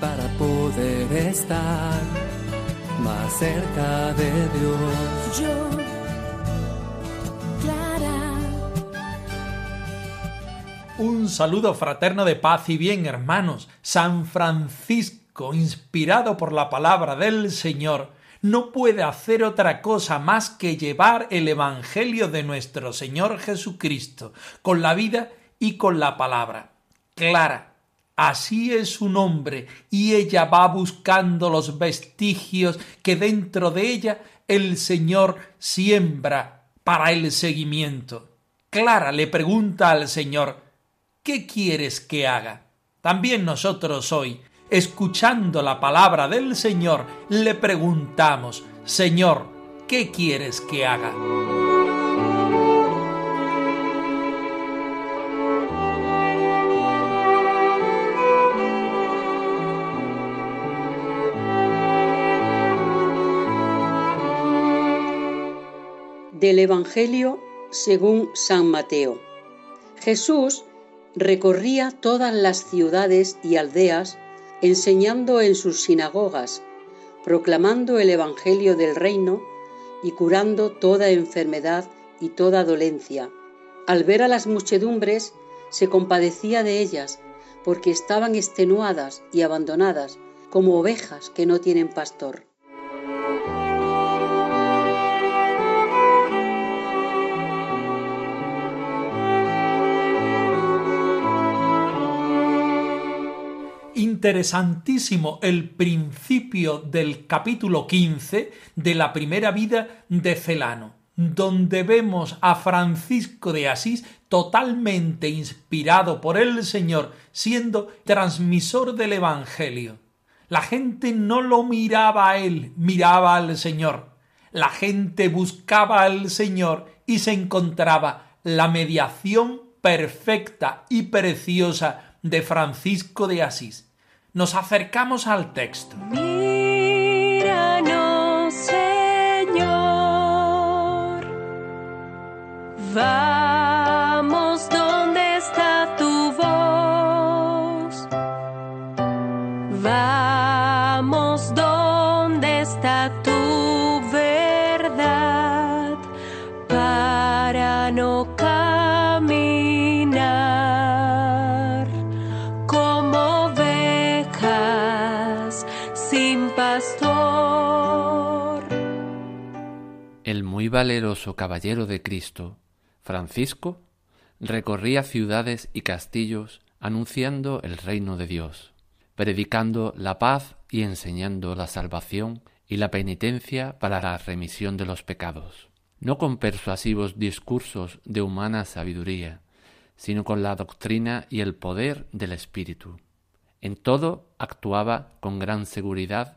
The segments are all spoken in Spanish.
para poder estar más cerca de Dios. Yo, Clara. Un saludo fraterno de paz y bien, hermanos. San Francisco, inspirado por la palabra del Señor, no puede hacer otra cosa más que llevar el Evangelio de nuestro Señor Jesucristo, con la vida y con la palabra. Clara, así es su nombre, y ella va buscando los vestigios que dentro de ella el Señor siembra para el seguimiento. Clara le pregunta al Señor, ¿qué quieres que haga? También nosotros hoy, escuchando la palabra del Señor, le preguntamos, Señor, ¿qué quieres que haga? Del Evangelio según San Mateo. Jesús recorría todas las ciudades y aldeas enseñando en sus sinagogas, proclamando el Evangelio del reino y curando toda enfermedad y toda dolencia. Al ver a las muchedumbres, se compadecía de ellas, porque estaban extenuadas y abandonadas, como ovejas que no tienen pastor. Interesantísimo el principio del capítulo 15 de la primera vida de Celano, donde vemos a Francisco de Asís totalmente inspirado por el Señor, siendo transmisor del Evangelio. La gente no lo miraba a él, miraba al Señor. La gente buscaba al Señor y se encontraba la mediación perfecta y preciosa de Francisco de Asís nos acercamos al texto. Valeroso caballero de Cristo, Francisco, recorría ciudades y castillos anunciando el reino de Dios, predicando la paz y enseñando la salvación y la penitencia para la remisión de los pecados, no con persuasivos discursos de humana sabiduría, sino con la doctrina y el poder del Espíritu. En todo actuaba con gran seguridad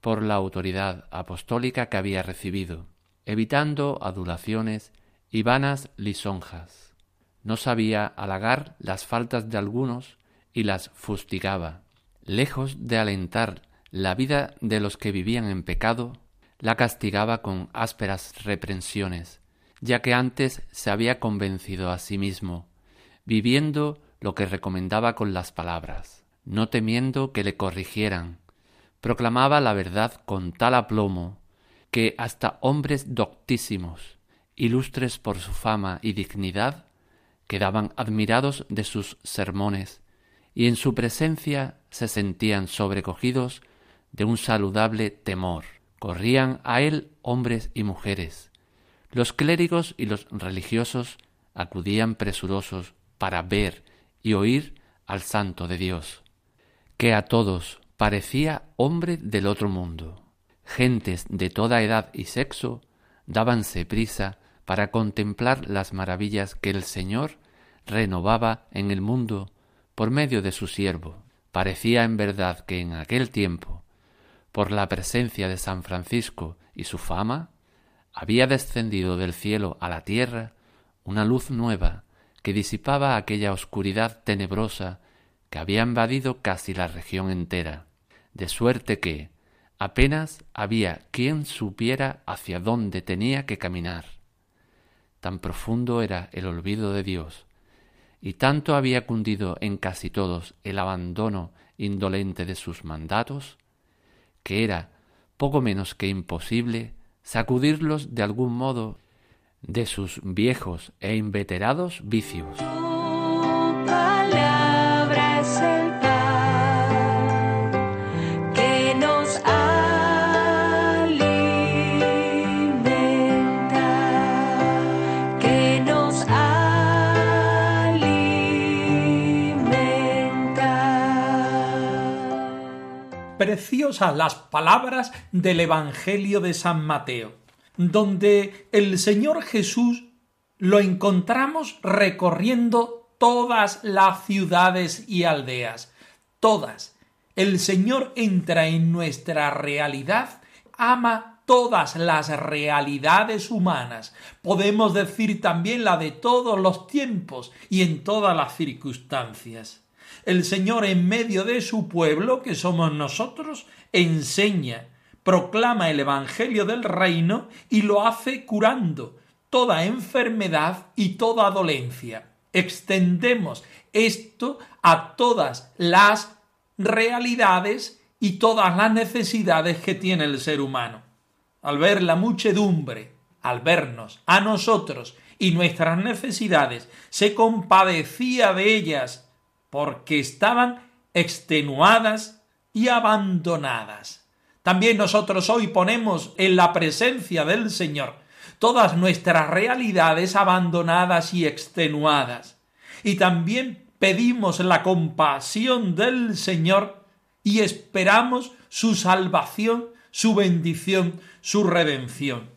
por la autoridad apostólica que había recibido, evitando adulaciones y vanas lisonjas. No sabía halagar las faltas de algunos y las fustigaba. Lejos de alentar la vida de los que vivían en pecado, la castigaba con ásperas reprensiones, ya que antes se había convencido a sí mismo, viviendo lo que recomendaba con las palabras, no temiendo que le corrigieran, proclamaba la verdad con tal aplomo que hasta hombres doctísimos, ilustres por su fama y dignidad, quedaban admirados de sus sermones y en su presencia se sentían sobrecogidos de un saludable temor. Corrían a él hombres y mujeres. Los clérigos y los religiosos acudían presurosos para ver y oír al Santo de Dios, que a todos parecía hombre del otro mundo. Gentes de toda edad y sexo dábanse prisa para contemplar las maravillas que el Señor renovaba en el mundo por medio de su siervo. Parecía en verdad que en aquel tiempo, por la presencia de San Francisco y su fama, había descendido del cielo a la tierra una luz nueva que disipaba aquella oscuridad tenebrosa que había invadido casi la región entera, de suerte que apenas había quien supiera hacia dónde tenía que caminar. Tan profundo era el olvido de Dios, y tanto había cundido en casi todos el abandono indolente de sus mandatos, que era poco menos que imposible sacudirlos de algún modo de sus viejos e inveterados vicios. Preciosas las palabras del Evangelio de San Mateo, donde el Señor Jesús lo encontramos recorriendo todas las ciudades y aldeas, todas. El Señor entra en nuestra realidad, ama todas las realidades humanas, podemos decir también la de todos los tiempos y en todas las circunstancias el Señor en medio de su pueblo, que somos nosotros, enseña, proclama el Evangelio del reino y lo hace curando toda enfermedad y toda dolencia. Extendemos esto a todas las realidades y todas las necesidades que tiene el ser humano. Al ver la muchedumbre, al vernos a nosotros y nuestras necesidades, se compadecía de ellas porque estaban extenuadas y abandonadas. También nosotros hoy ponemos en la presencia del Señor todas nuestras realidades abandonadas y extenuadas. Y también pedimos la compasión del Señor y esperamos su salvación, su bendición, su redención.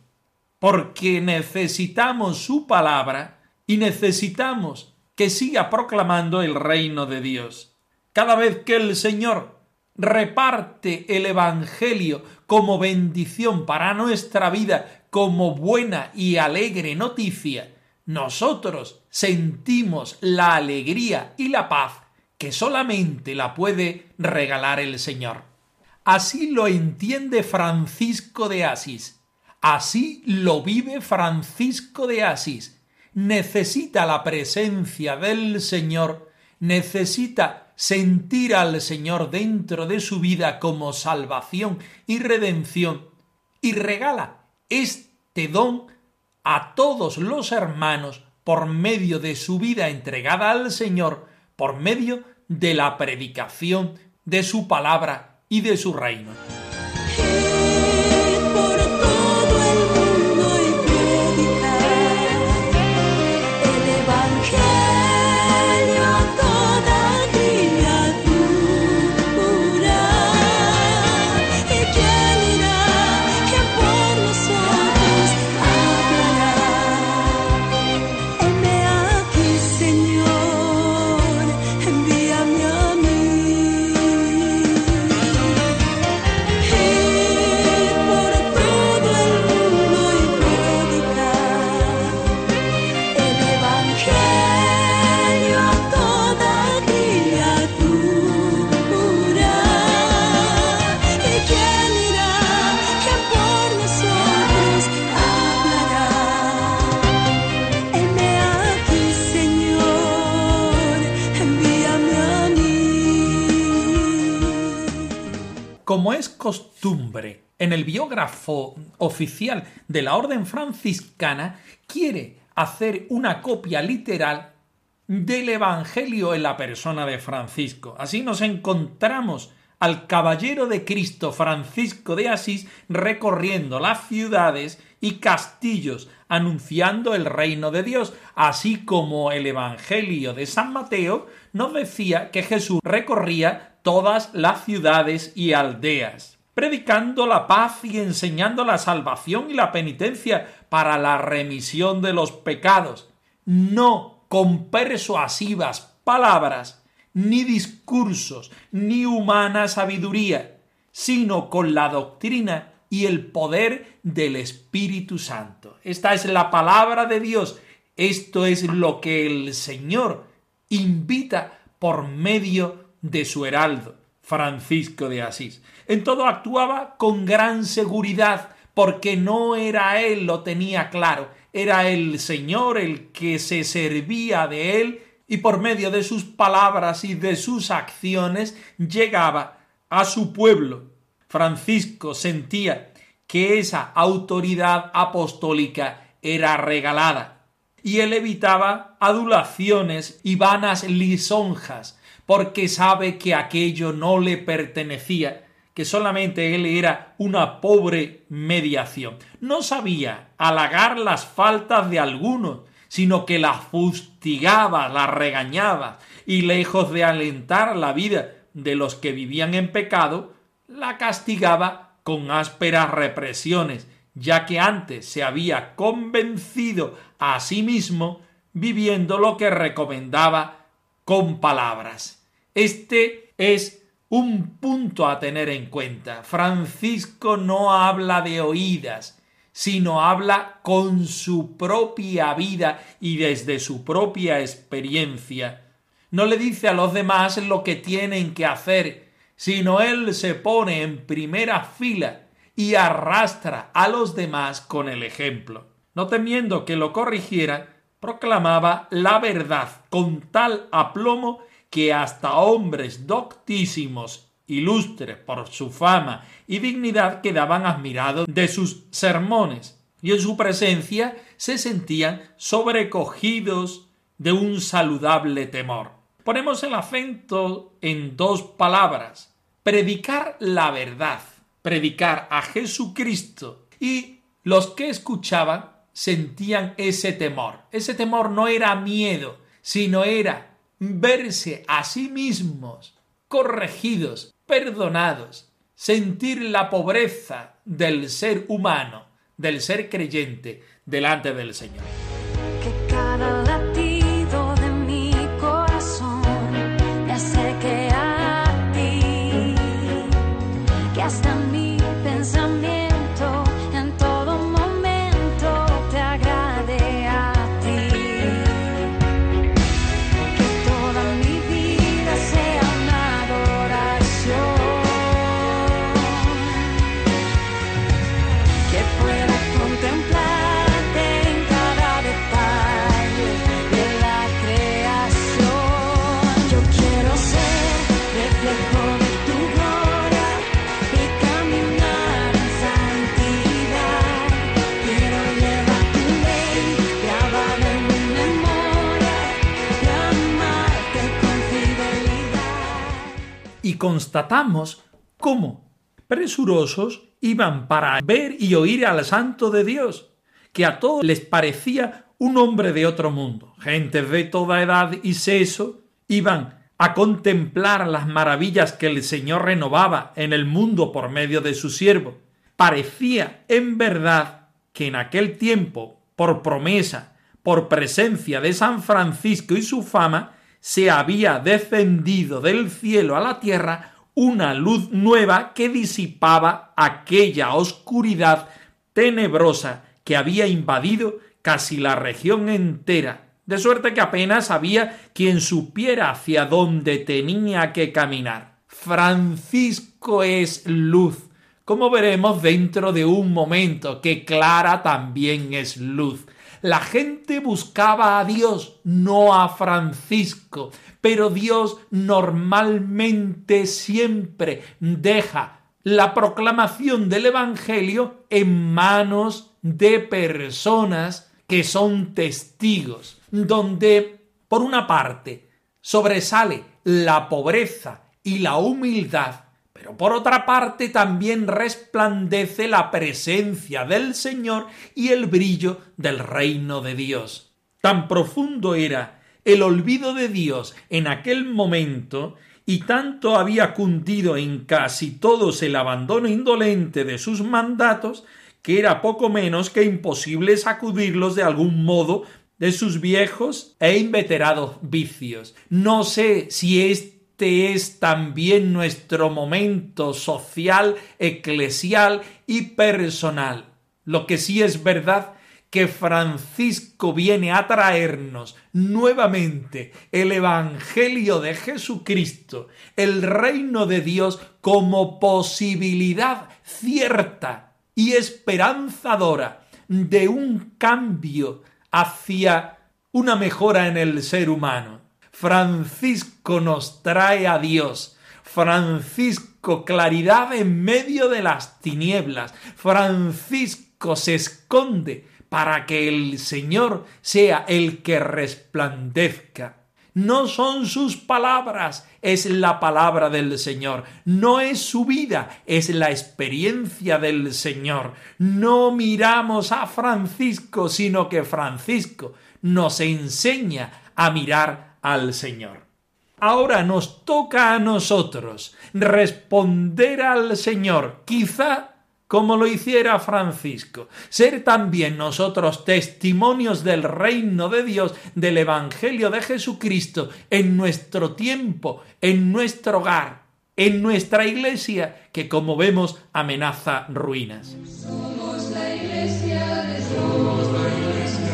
Porque necesitamos su palabra y necesitamos que siga proclamando el reino de Dios. Cada vez que el Señor reparte el Evangelio como bendición para nuestra vida, como buena y alegre noticia, nosotros sentimos la alegría y la paz que solamente la puede regalar el Señor. Así lo entiende Francisco de Asís. Así lo vive Francisco de Asís necesita la presencia del Señor, necesita sentir al Señor dentro de su vida como salvación y redención, y regala este don a todos los hermanos por medio de su vida entregada al Señor, por medio de la predicación de su palabra y de su reino. Costumbre en el biógrafo oficial de la Orden franciscana, quiere hacer una copia literal del Evangelio en la persona de Francisco. Así nos encontramos al caballero de Cristo Francisco de Asís recorriendo las ciudades y castillos anunciando el reino de Dios, así como el Evangelio de San Mateo nos decía que Jesús recorría todas las ciudades y aldeas, predicando la paz y enseñando la salvación y la penitencia para la remisión de los pecados, no con persuasivas palabras, ni discursos, ni humana sabiduría, sino con la doctrina y el poder del Espíritu Santo. Esta es la palabra de Dios. Esto es lo que el Señor invita por medio de su heraldo, Francisco de Asís. En todo actuaba con gran seguridad, porque no era él, lo tenía claro, era el Señor el que se servía de él y por medio de sus palabras y de sus acciones llegaba a su pueblo. Francisco sentía que esa autoridad apostólica era regalada y él evitaba adulaciones y vanas lisonjas porque sabe que aquello no le pertenecía que solamente él era una pobre mediación. No sabía halagar las faltas de algunos, sino que las fustigaba, las regañaba, y lejos de alentar la vida de los que vivían en pecado, la castigaba con ásperas represiones, ya que antes se había convencido a sí mismo viviendo lo que recomendaba con palabras. Este es un punto a tener en cuenta. Francisco no habla de oídas, sino habla con su propia vida y desde su propia experiencia. No le dice a los demás lo que tienen que hacer, sino él se pone en primera fila y arrastra a los demás con el ejemplo. No temiendo que lo corrigiera, proclamaba la verdad con tal aplomo que hasta hombres doctísimos, ilustres por su fama y dignidad, quedaban admirados de sus sermones, y en su presencia se sentían sobrecogidos de un saludable temor. Ponemos el acento en dos palabras predicar la verdad, predicar a Jesucristo, y los que escuchaban sentían ese temor. Ese temor no era miedo, sino era verse a sí mismos corregidos, perdonados, sentir la pobreza del ser humano, del ser creyente delante del Señor. Constatamos cómo presurosos iban para ver y oír al santo de Dios, que a todos les parecía un hombre de otro mundo. Gentes de toda edad y sexo iban a contemplar las maravillas que el Señor renovaba en el mundo por medio de su siervo. Parecía en verdad que en aquel tiempo, por promesa, por presencia de San Francisco y su fama, se había descendido del cielo a la tierra una luz nueva que disipaba aquella oscuridad tenebrosa que había invadido casi la región entera, de suerte que apenas había quien supiera hacia dónde tenía que caminar. Francisco es luz, como veremos dentro de un momento, que Clara también es luz. La gente buscaba a Dios, no a Francisco, pero Dios normalmente siempre deja la proclamación del Evangelio en manos de personas que son testigos, donde, por una parte, sobresale la pobreza y la humildad, pero por otra parte también resplandece la presencia del Señor y el brillo del reino de Dios. Tan profundo era el olvido de Dios en aquel momento y tanto había cundido en casi todos el abandono indolente de sus mandatos que era poco menos que imposible sacudirlos de algún modo de sus viejos e inveterados vicios. No sé si este es también nuestro momento social, eclesial y personal. Lo que sí es verdad que Francisco viene a traernos nuevamente el Evangelio de Jesucristo, el reino de Dios como posibilidad cierta y esperanzadora de un cambio hacia una mejora en el ser humano. Francisco nos trae a Dios. Francisco, claridad en medio de las tinieblas. Francisco se esconde para que el Señor sea el que resplandezca. No son sus palabras, es la palabra del Señor. No es su vida, es la experiencia del Señor. No miramos a Francisco, sino que Francisco nos enseña a mirar al Señor. Ahora nos toca a nosotros responder al Señor, quizá como lo hiciera Francisco, ser también nosotros testimonios del reino de Dios, del Evangelio de Jesucristo en nuestro tiempo, en nuestro hogar, en nuestra iglesia, que como vemos amenaza ruinas. Somos la iglesia somos la iglesia,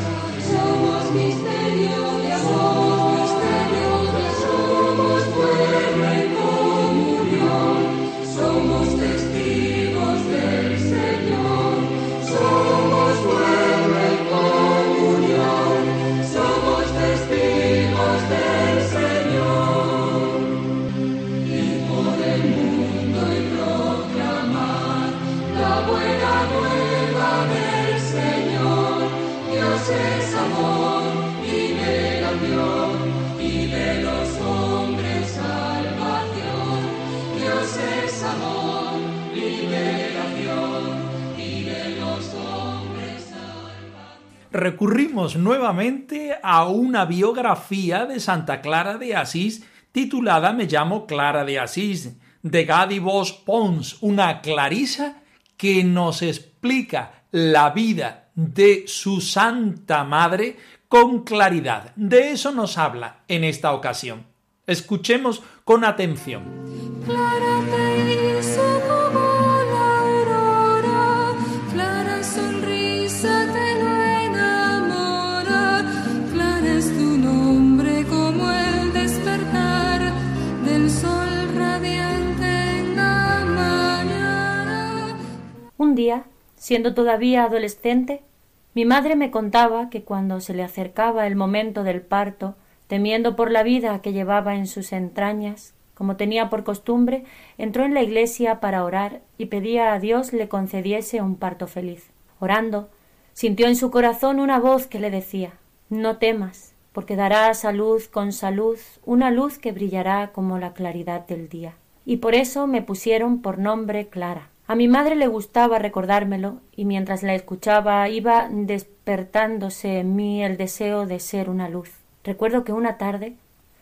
nuevamente a una biografía de Santa Clara de Asís titulada Me llamo Clara de Asís, de Gadi Vos Pons, una clarisa que nos explica la vida de su Santa Madre con claridad. De eso nos habla en esta ocasión. Escuchemos con atención. Siendo todavía adolescente, mi madre me contaba que cuando se le acercaba el momento del parto, temiendo por la vida que llevaba en sus entrañas, como tenía por costumbre, entró en la iglesia para orar y pedía a Dios le concediese un parto feliz. Orando, sintió en su corazón una voz que le decía No temas, porque darás a luz con salud una luz que brillará como la claridad del día. Y por eso me pusieron por nombre Clara. A mi madre le gustaba recordármelo, y mientras la escuchaba iba despertándose en mí el deseo de ser una luz. Recuerdo que una tarde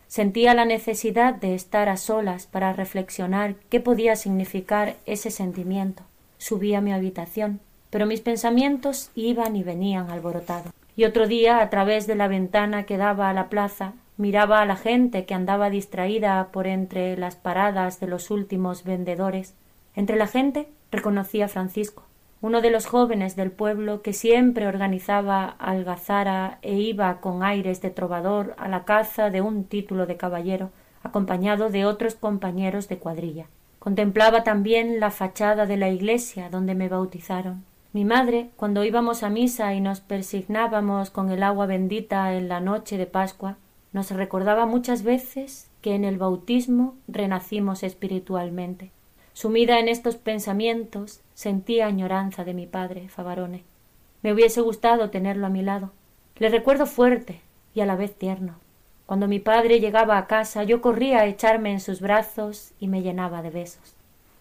sentía la necesidad de estar a solas para reflexionar qué podía significar ese sentimiento. Subí a mi habitación, pero mis pensamientos iban y venían alborotados. Y otro día, a través de la ventana que daba a la plaza, miraba a la gente que andaba distraída por entre las paradas de los últimos vendedores. Entre la gente reconocí a Francisco, uno de los jóvenes del pueblo que siempre organizaba algazara e iba con aires de trovador a la caza de un título de caballero, acompañado de otros compañeros de cuadrilla. Contemplaba también la fachada de la iglesia donde me bautizaron. Mi madre, cuando íbamos a misa y nos persignábamos con el agua bendita en la noche de Pascua, nos recordaba muchas veces que en el bautismo renacimos espiritualmente. Sumida en estos pensamientos, sentía añoranza de mi padre, Favarone. Me hubiese gustado tenerlo a mi lado. Le recuerdo fuerte y a la vez tierno. Cuando mi padre llegaba a casa, yo corría a echarme en sus brazos y me llenaba de besos.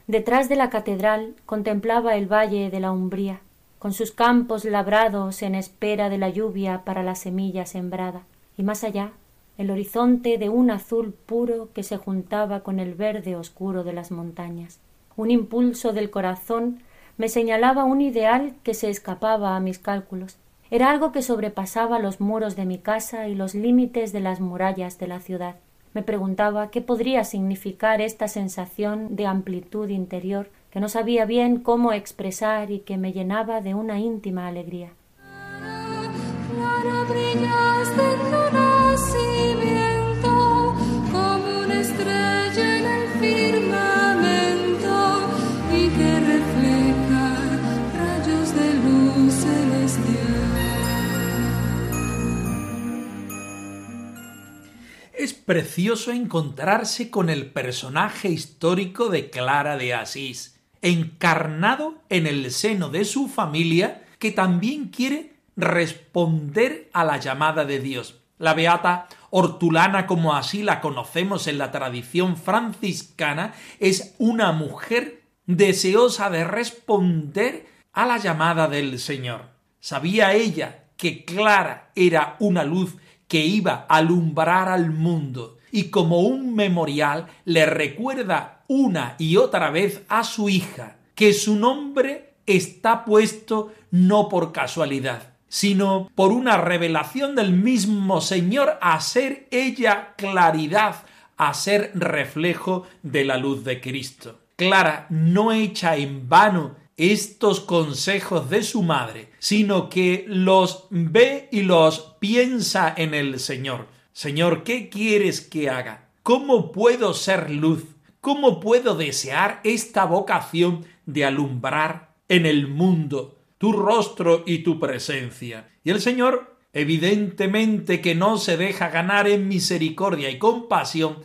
Detrás de la catedral contemplaba el valle de la Umbría, con sus campos labrados en espera de la lluvia para la semilla sembrada, y más allá el horizonte de un azul puro que se juntaba con el verde oscuro de las montañas. Un impulso del corazón me señalaba un ideal que se escapaba a mis cálculos. Era algo que sobrepasaba los muros de mi casa y los límites de las murallas de la ciudad. Me preguntaba qué podría significar esta sensación de amplitud interior que no sabía bien cómo expresar y que me llenaba de una íntima alegría. Precioso encontrarse con el personaje histórico de Clara de Asís, encarnado en el seno de su familia, que también quiere responder a la llamada de Dios. La beata Hortulana, como así la conocemos en la tradición franciscana, es una mujer deseosa de responder a la llamada del Señor. Sabía ella que Clara era una luz que iba a alumbrar al mundo y como un memorial le recuerda una y otra vez a su hija que su nombre está puesto no por casualidad, sino por una revelación del mismo Señor a ser ella claridad, a ser reflejo de la luz de Cristo. Clara no echa en vano estos consejos de su madre, sino que los ve y los piensa en el Señor. Señor, ¿qué quieres que haga? ¿Cómo puedo ser luz? ¿Cómo puedo desear esta vocación de alumbrar en el mundo tu rostro y tu presencia? Y el Señor, evidentemente que no se deja ganar en misericordia y compasión,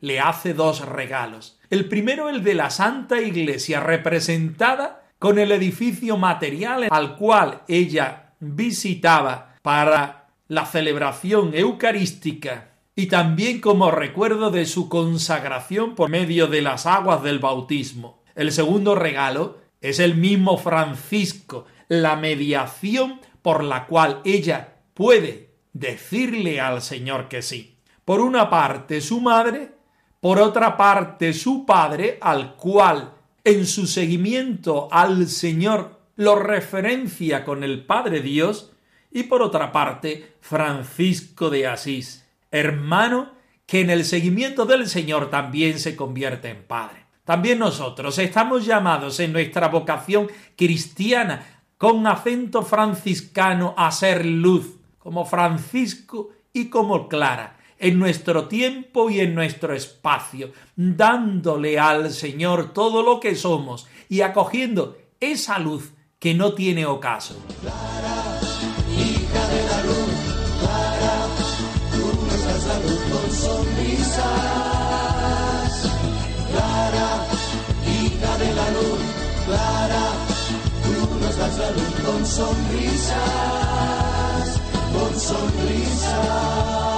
le hace dos regalos. El primero, el de la Santa Iglesia, representada con el edificio material al cual ella visitaba para la celebración eucarística y también como recuerdo de su consagración por medio de las aguas del bautismo. El segundo regalo es el mismo Francisco, la mediación por la cual ella puede decirle al Señor que sí. Por una parte su madre, por otra parte su padre, al cual en su seguimiento al Señor lo referencia con el Padre Dios, y por otra parte Francisco de Asís, hermano que en el seguimiento del Señor también se convierte en Padre. También nosotros estamos llamados en nuestra vocación cristiana con acento franciscano a ser luz, como Francisco y como Clara, en nuestro tiempo y en nuestro espacio, dándole al Señor todo lo que somos y acogiendo esa luz que no tiene ocaso. hija de la luz, Clara, tú nos la luz con sonrisas. Clara, hija de la luz, Clara, tú nos das la luz con sonrisas, con sonrisas.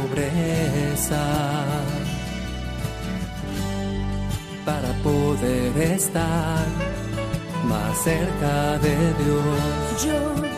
poder estar más cerca de Dios. Yo